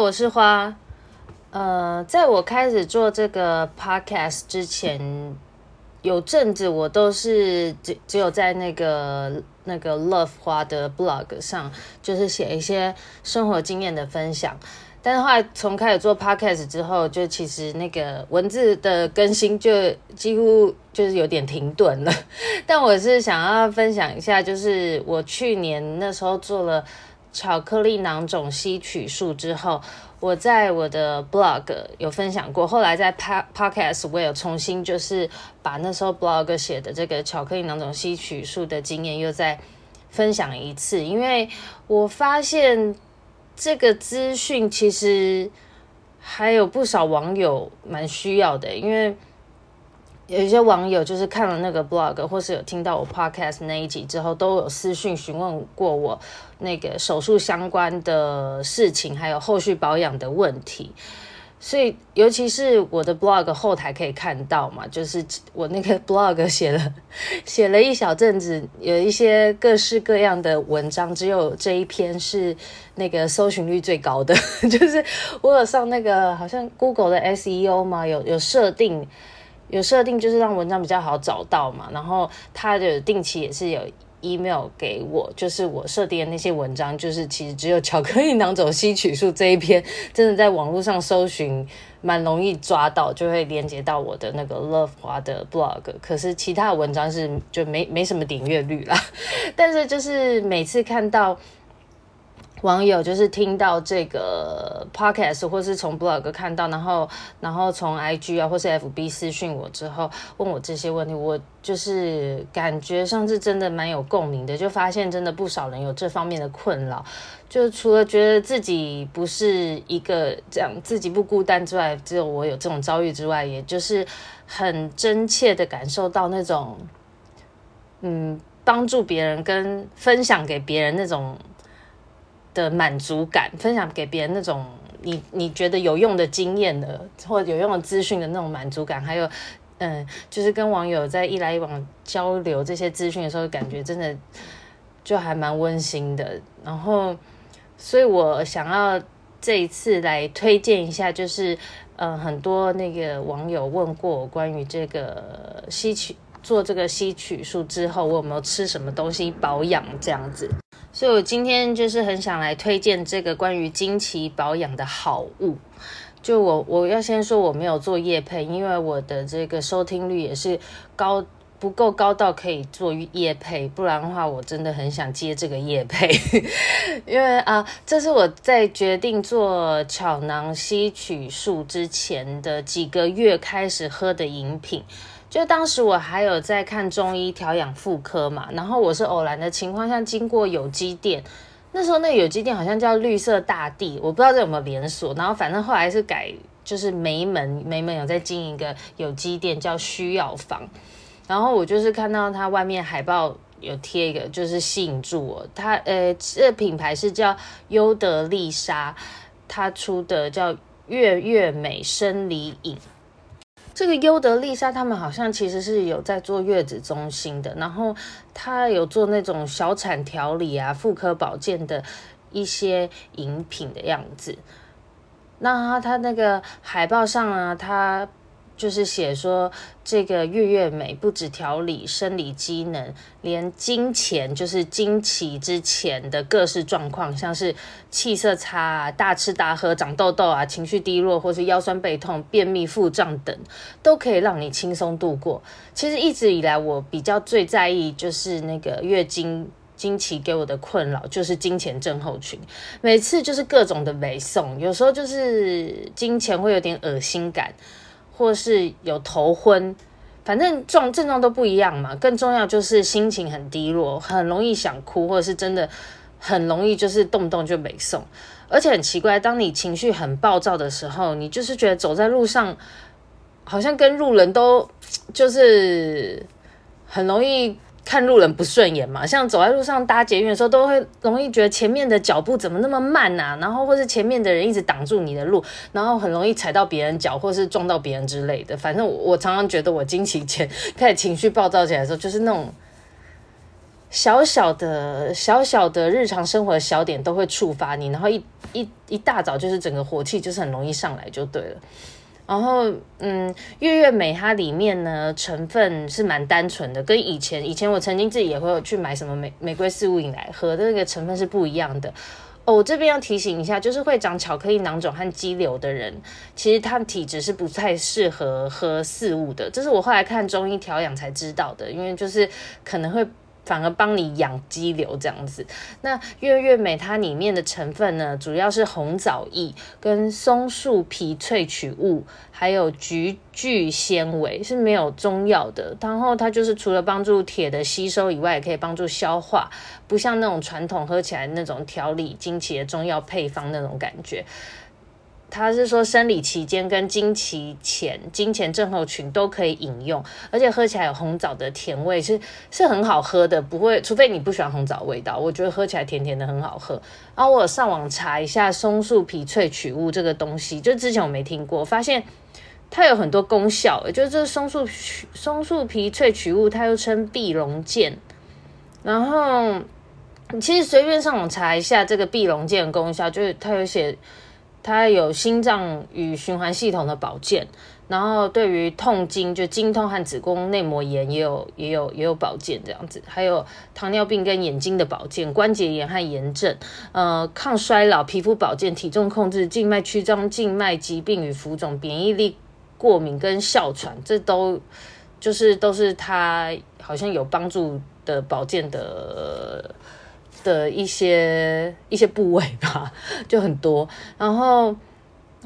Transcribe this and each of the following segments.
我是花。呃，在我开始做这个 podcast 之前，有阵子我都是只只有在那个那个 Love 花的 blog 上，就是写一些生活经验的分享。但是后来从开始做 podcast 之后，就其实那个文字的更新就几乎就是有点停顿了。但我是想要分享一下，就是我去年那时候做了巧克力囊肿吸取术之后。我在我的 blog 有分享过，后来在 podcast 我有重新就是把那时候 blog 写的这个巧克力囊肿吸取术的经验又再分享一次，因为我发现这个资讯其实还有不少网友蛮需要的，因为。有一些网友就是看了那个 blog，或是有听到我 podcast 那一集之后，都有私讯询问过我那个手术相关的事情，还有后续保养的问题。所以，尤其是我的 blog 后台可以看到嘛，就是我那个 blog 写了写了一小阵子，有一些各式各样的文章，只有这一篇是那个搜寻率最高的。就是我有上那个好像 Google 的 SEO 嘛，有有设定。有设定就是让文章比较好找到嘛，然后他的定期也是有 email 给我，就是我设定的那些文章，就是其实只有巧克力囊肿吸取术这一篇，真的在网络上搜寻蛮容易抓到，就会连接到我的那个 Love 华的 blog，可是其他的文章是就没没什么点阅率啦，但是就是每次看到。网友就是听到这个 podcast 或是从 blog 看到，然后然后从 IG 啊或是 FB 私讯我之后问我这些问题，我就是感觉上是真的蛮有共鸣的，就发现真的不少人有这方面的困扰，就除了觉得自己不是一个这样自己不孤单之外，只有我有这种遭遇之外，也就是很真切的感受到那种嗯帮助别人跟分享给别人那种。的满足感，分享给别人那种你你觉得有用的经验的，或者有用的资讯的那种满足感，还有，嗯，就是跟网友在一来一往交流这些资讯的时候，感觉真的就还蛮温馨的。然后，所以我想要这一次来推荐一下，就是，嗯，很多那个网友问过我关于这个吸取做这个吸取术之后，我有没有吃什么东西保养这样子。所以，我今天就是很想来推荐这个关于经期保养的好物。就我，我要先说我没有做夜配，因为我的这个收听率也是高不够高到可以做夜配，不然的话，我真的很想接这个夜配。因为啊，这是我在决定做巧囊吸取术之前的几个月开始喝的饮品。就当时我还有在看中医调养妇科嘛，然后我是偶然的情况下经过有机店，那时候那有机店好像叫绿色大地，我不知道这有没有连锁，然后反正后来是改，就是梅门梅门有在经营一个有机店叫需要房，然后我就是看到它外面海报有贴一个，就是吸引住我，它呃这品牌是叫优德利莎，它出的叫月月美生理饮。这个优得利莎他们好像其实是有在做月子中心的，然后他有做那种小产调理啊、妇科保健的一些饮品的样子。那他那个海报上啊，他。就是写说，这个月月美不止调理生理机能，连经前就是经期之前的各式状况，像是气色差啊、大吃大喝、长痘痘啊、情绪低落，或是腰酸背痛、便秘、腹胀等，都可以让你轻松度过。其实一直以来，我比较最在意就是那个月经经期给我的困扰，就是经前症候群，每次就是各种的美送，有时候就是金钱会有点恶心感。或是有头昏，反正状症状都不一样嘛。更重要就是心情很低落，很容易想哭，或者是真的很容易就是动不动就没送。而且很奇怪，当你情绪很暴躁的时候，你就是觉得走在路上，好像跟路人都就是很容易。看路人不顺眼嘛，像走在路上搭捷运的时候，都会容易觉得前面的脚步怎么那么慢啊，然后或是前面的人一直挡住你的路，然后很容易踩到别人脚，或是撞到别人之类的。反正我，我常常觉得我经期前 开始情绪暴躁起来的时候，就是那种小小的、小小的日常生活的小点都会触发你，然后一一一大早就是整个火气就是很容易上来就对了。然后，嗯，月月美它里面呢成分是蛮单纯的，跟以前以前我曾经自己也会去买什么玫玫瑰四物饮来喝那个成分是不一样的。哦，我这边要提醒一下，就是会长巧克力囊肿和肌瘤的人，其实他们体质是不太适合喝四物的，这是我后来看中医调养才知道的，因为就是可能会。反而帮你养肌瘤这样子。那月月美它里面的成分呢，主要是红枣叶跟松树皮萃取物，还有菊苣纤维，是没有中药的。然后它就是除了帮助铁的吸收以外，也可以帮助消化，不像那种传统喝起来那种调理经期的中药配方那种感觉。他是说，生理期间跟经期前、经前症候群都可以饮用，而且喝起来有红枣的甜味，是是很好喝的，不会，除非你不喜欢红枣味道，我觉得喝起来甜甜的很好喝。然后我有上网查一下松树皮萃取物这个东西，就之前我没听过，发现它有很多功效，就是这松树松树皮萃取物，它又称碧龙剑。然后你其实随便上网查一下这个碧龙剑功效，就是它有写。它有心脏与循环系统的保健，然后对于痛经，就经痛和子宫内膜炎也有也有也有保健这样子，还有糖尿病跟眼睛的保健，关节炎和炎症，呃，抗衰老、皮肤保健、体重控制、静脉曲张、静脉疾病与浮肿、免疫力、过敏跟哮喘，这都就是都是它好像有帮助的保健的。的一些一些部位吧，就很多。然后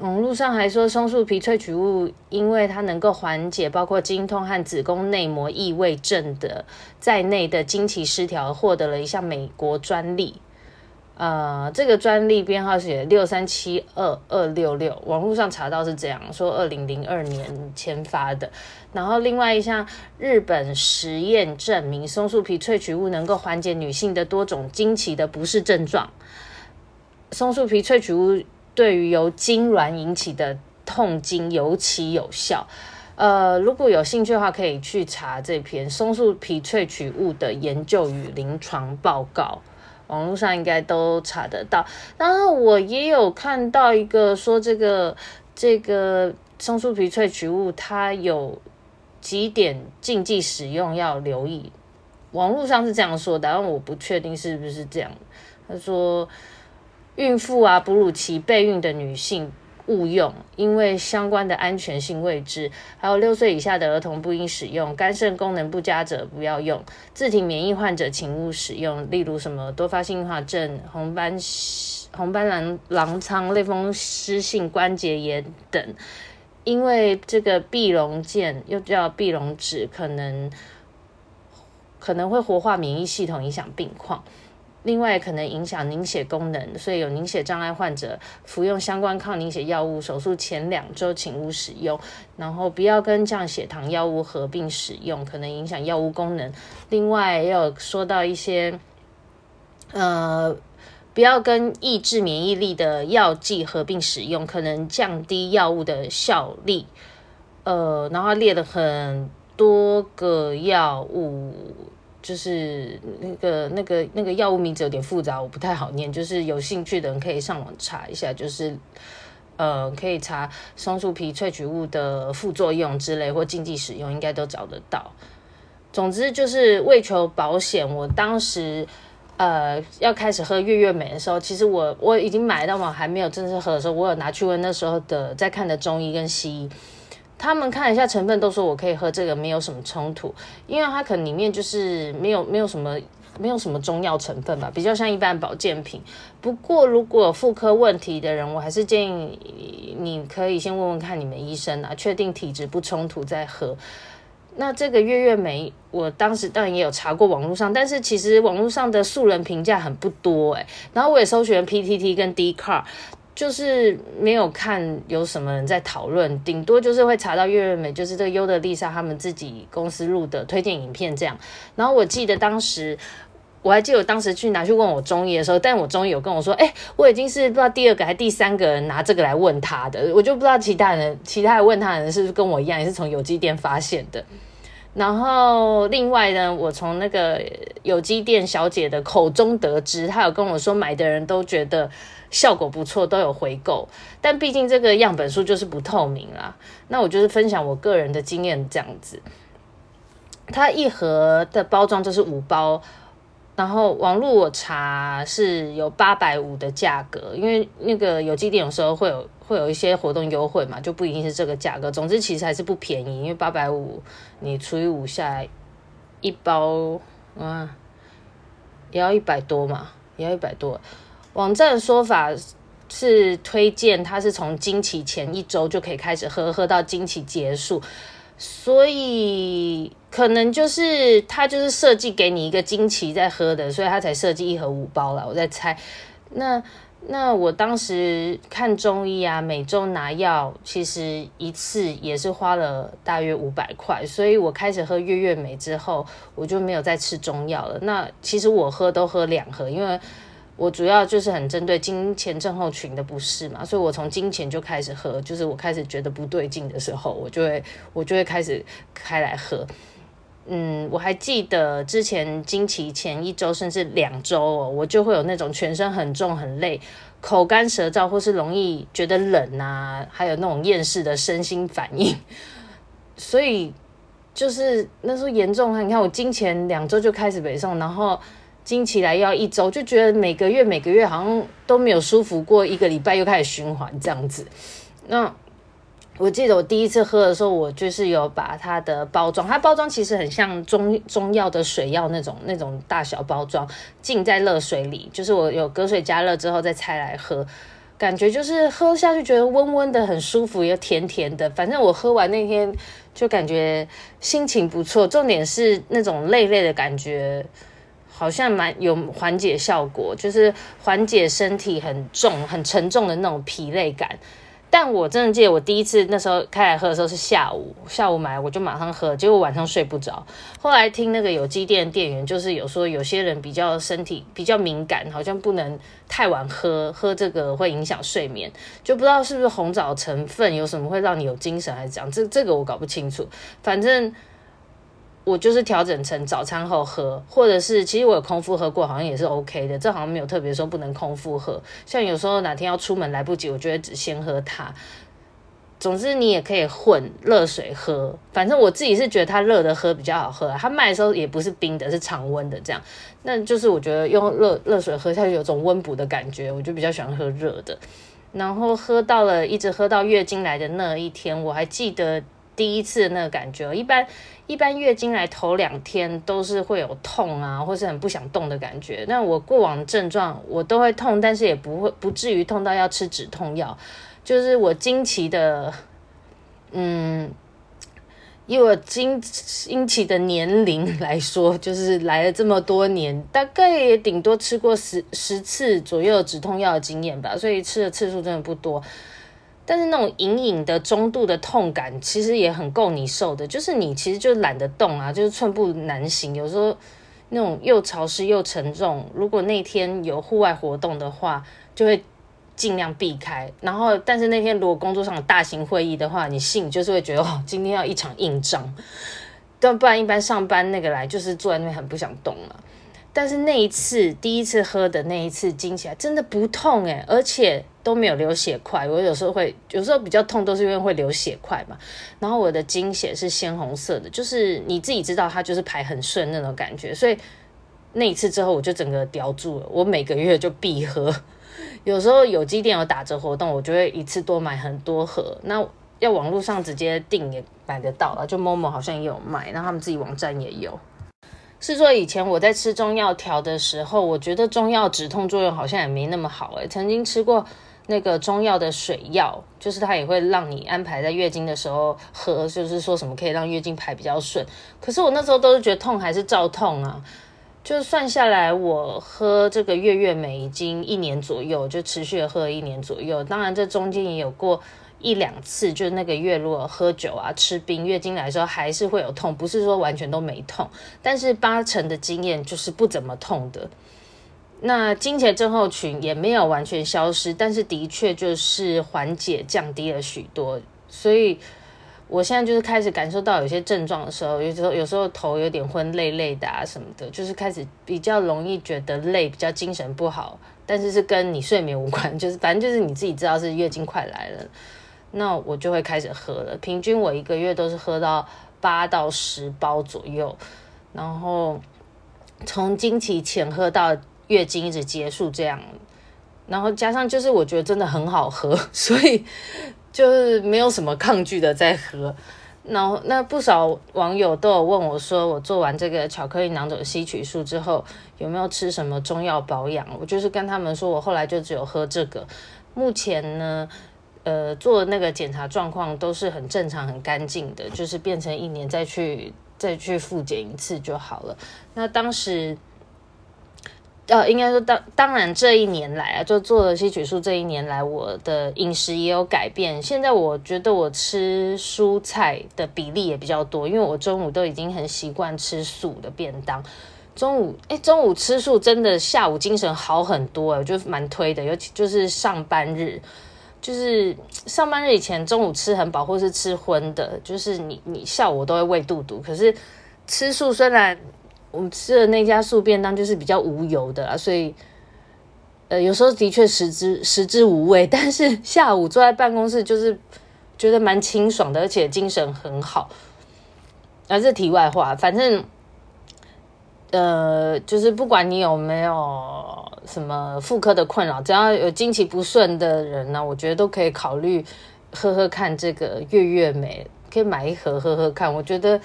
网络上还说，松树皮萃取物因为它能够缓解包括经痛和子宫内膜异位症的在内的经期失调，获得了一项美国专利。呃，这个专利编号写六三七二二六六，网络上查到是这样说，二零零二年签发的。然后另外一项日本实验证明，松树皮萃取物能够缓解女性的多种经期的不适症状。松树皮萃取物对于由痉挛引起的痛经尤其有效。呃，如果有兴趣的话，可以去查这篇松树皮萃取物的研究与临床报告。网络上应该都查得到，然后我也有看到一个说这个这个松树皮萃取物它有几点禁忌使用要留意，网络上是这样说的，但我不确定是不是这样。他说，孕妇啊、哺乳期备孕的女性。勿用，因为相关的安全性未知。还有六岁以下的儿童不应使用，肝肾功能不佳者不要用，自体免疫患者请勿使用。例如什么多发性硬化症、红斑红斑狼狼疮、类风湿性关节炎等。因为这个碧龙健又叫碧龙脂，可能可能会活化免疫系统，影响病况。另外，可能影响凝血功能，所以有凝血障碍患者服用相关抗凝血药物，手术前两周请勿使用。然后不要跟降血糖药物合并使用，可能影响药物功能。另外，也有说到一些，呃，不要跟抑制免疫力的药剂合并使用，可能降低药物的效力。呃，然后列了很多个药物。就是那个那个那个药物名字有点复杂，我不太好念。就是有兴趣的人可以上网查一下，就是呃，可以查松树皮萃取物的副作用之类或禁忌使用，应该都找得到。总之就是为求保险，我当时呃要开始喝月月美的时候，其实我我已经买到嘛，还没有正式喝的时候，我有拿去问那时候的在看的中医跟西医。他们看一下成分，都说我可以喝这个，没有什么冲突，因为它可能里面就是没有没有什么没有什么中药成分吧，比较像一般保健品。不过如果有妇科问题的人，我还是建议你可以先问问看你们医生啊，确定体质不冲突再喝。那这个月月梅，我当时当然也有查过网络上，但是其实网络上的素人评价很不多诶，然后我也搜寻 PTT 跟 d c a r。就是没有看有什么人在讨论，顶多就是会查到月月美，就是这个优的丽莎他们自己公司录的推荐影片这样。然后我记得当时，我还记得我当时去拿去问我中医的时候，但我中医有跟我说，哎，我已经是不知道第二个还第三个人拿这个来问他的，我就不知道其他人其他人问他的人是不是跟我一样，也是从有机店发现的。然后另外呢，我从那个有机店小姐的口中得知，她有跟我说，买的人都觉得效果不错，都有回购。但毕竟这个样本数就是不透明啦，那我就是分享我个人的经验这样子。它一盒的包装就是五包。然后网络我查是有八百五的价格，因为那个有机店有时候会有会有一些活动优惠嘛，就不一定是这个价格。总之其实还是不便宜，因为八百五你除以五下来一包啊，也要一百多嘛，也要一百多。网站的说法是推荐它是从经期前一周就可以开始喝，喝到经期结束。所以可能就是他就是设计给你一个经期在喝的，所以他才设计一盒五包啦。我在猜，那那我当时看中医啊，每周拿药，其实一次也是花了大约五百块。所以我开始喝月月美之后，我就没有再吃中药了。那其实我喝都喝两盒，因为。我主要就是很针对经前症候群的不适嘛，所以我从经前就开始喝，就是我开始觉得不对劲的时候，我就会我就会开始开来喝。嗯，我还记得之前经期前一周甚至两周哦，我就会有那种全身很重很累、口干舌燥或是容易觉得冷啊，还有那种厌世的身心反应。所以就是那时候严重，你看我经前两周就开始北送，然后。经期来要一周，就觉得每个月每个月好像都没有舒服过，一个礼拜又开始循环这样子。那我记得我第一次喝的时候，我就是有把它的包装，它包装其实很像中中药的水药那种那种大小包装，浸在热水里，就是我有隔水加热之后再拆来喝，感觉就是喝下去觉得温温的，很舒服，又甜甜的。反正我喝完那天就感觉心情不错，重点是那种累累的感觉。好像蛮有缓解效果，就是缓解身体很重、很沉重的那种疲累感。但我真的记得我第一次那时候开来喝的时候是下午，下午买我就马上喝，结果晚上睡不着。后来听那个有机店店员就是有说，有些人比较身体比较敏感，好像不能太晚喝，喝这个会影响睡眠。就不知道是不是红枣成分有什么会让你有精神，还是怎样？这这个我搞不清楚。反正。我就是调整成早餐后喝，或者是其实我有空腹喝过，好像也是 OK 的。这好像没有特别说不能空腹喝。像有时候哪天要出门来不及，我就会只先喝它。总之你也可以混热水喝，反正我自己是觉得它热的喝比较好喝。它卖的时候也不是冰的，是常温的这样。那就是我觉得用热热水喝下去有种温补的感觉，我就比较喜欢喝热的。然后喝到了一直喝到月经来的那一天，我还记得。第一次那个感觉，一般一般月经来头两天都是会有痛啊，或是很不想动的感觉。那我过往症状我都会痛，但是也不会不至于痛到要吃止痛药。就是我经期的，嗯，以我经经期的年龄来说，就是来了这么多年，大概也顶多吃过十十次左右止痛药的经验吧，所以吃的次数真的不多。但是那种隐隐的中度的痛感，其实也很够你受的。就是你其实就懒得动啊，就是寸步难行。有时候那种又潮湿又沉重，如果那天有户外活动的话，就会尽量避开。然后，但是那天如果工作上有大型会议的话，你心里就是会觉得哦，今天要一场硬仗。但不然一般上班那个来就是坐在那边很不想动了。但是那一次第一次喝的那一次经起来真的不痛诶，而且都没有流血块。我有时候会有时候比较痛，都是因为会流血块嘛。然后我的经血是鲜红色的，就是你自己知道它就是排很顺那种感觉。所以那一次之后我就整个叼住了，我每个月就必喝。有时候有机店有打折活动，我就会一次多买很多盒。那要网络上直接订也买得到了，就 Momo 好像也有卖，然后他们自己网站也有。是说以前我在吃中药调的时候，我觉得中药止痛作用好像也没那么好诶，曾经吃过那个中药的水药，就是它也会让你安排在月经的时候喝，就是说什么可以让月经排比较顺。可是我那时候都是觉得痛还是照痛啊，就算下来我喝这个月月美已经一年左右，就持续喝一年左右。当然这中间也有过。一两次，就是那个月，如果喝酒啊、吃冰，月经来的时候还是会有痛，不是说完全都没痛，但是八成的经验就是不怎么痛的。那经前症候群也没有完全消失，但是的确就是缓解降低了许多。所以我现在就是开始感受到有些症状的时候，有时候有时候头有点昏累累的啊什么的，就是开始比较容易觉得累，比较精神不好。但是是跟你睡眠无关，就是反正就是你自己知道是月经快来了，那我就会开始喝了。平均我一个月都是喝到八到十包左右，然后从经期前喝到月经一直结束这样，然后加上就是我觉得真的很好喝，所以。就是没有什么抗拒的在喝，然后那不少网友都有问我说，我做完这个巧克力囊肿吸取术之后有没有吃什么中药保养？我就是跟他们说，我后来就只有喝这个。目前呢，呃，做那个检查状况都是很正常、很干净的，就是变成一年再去再去复检一次就好了。那当时。呃，应该说当当然这一年来啊，就做了吸取术这一年来，我的饮食也有改变。现在我觉得我吃蔬菜的比例也比较多，因为我中午都已经很习惯吃素的便当。中午哎，中午吃素真的下午精神好很多，我就蛮推的。尤其就是上班日，就是上班日以前中午吃很饱或是吃荤的，就是你你下午都会胃肚肚。可是吃素虽然。我们吃的那家素便当就是比较无油的啦，所以，呃，有时候的确食之食之无味，但是下午坐在办公室就是觉得蛮清爽的，而且精神很好。啊，这题外话，反正，呃，就是不管你有没有什么妇科的困扰，只要有经期不顺的人呢，我觉得都可以考虑喝喝看这个月月美，可以买一盒喝喝看。我觉得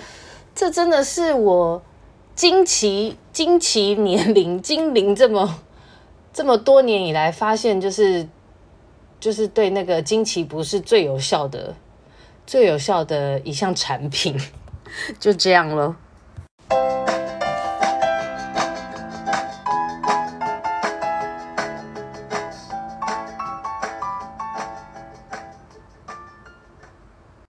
这真的是我。经期经期年龄经龄这么这么多年以来，发现就是就是对那个经期不是最有效的最有效的一项产品，就这样了。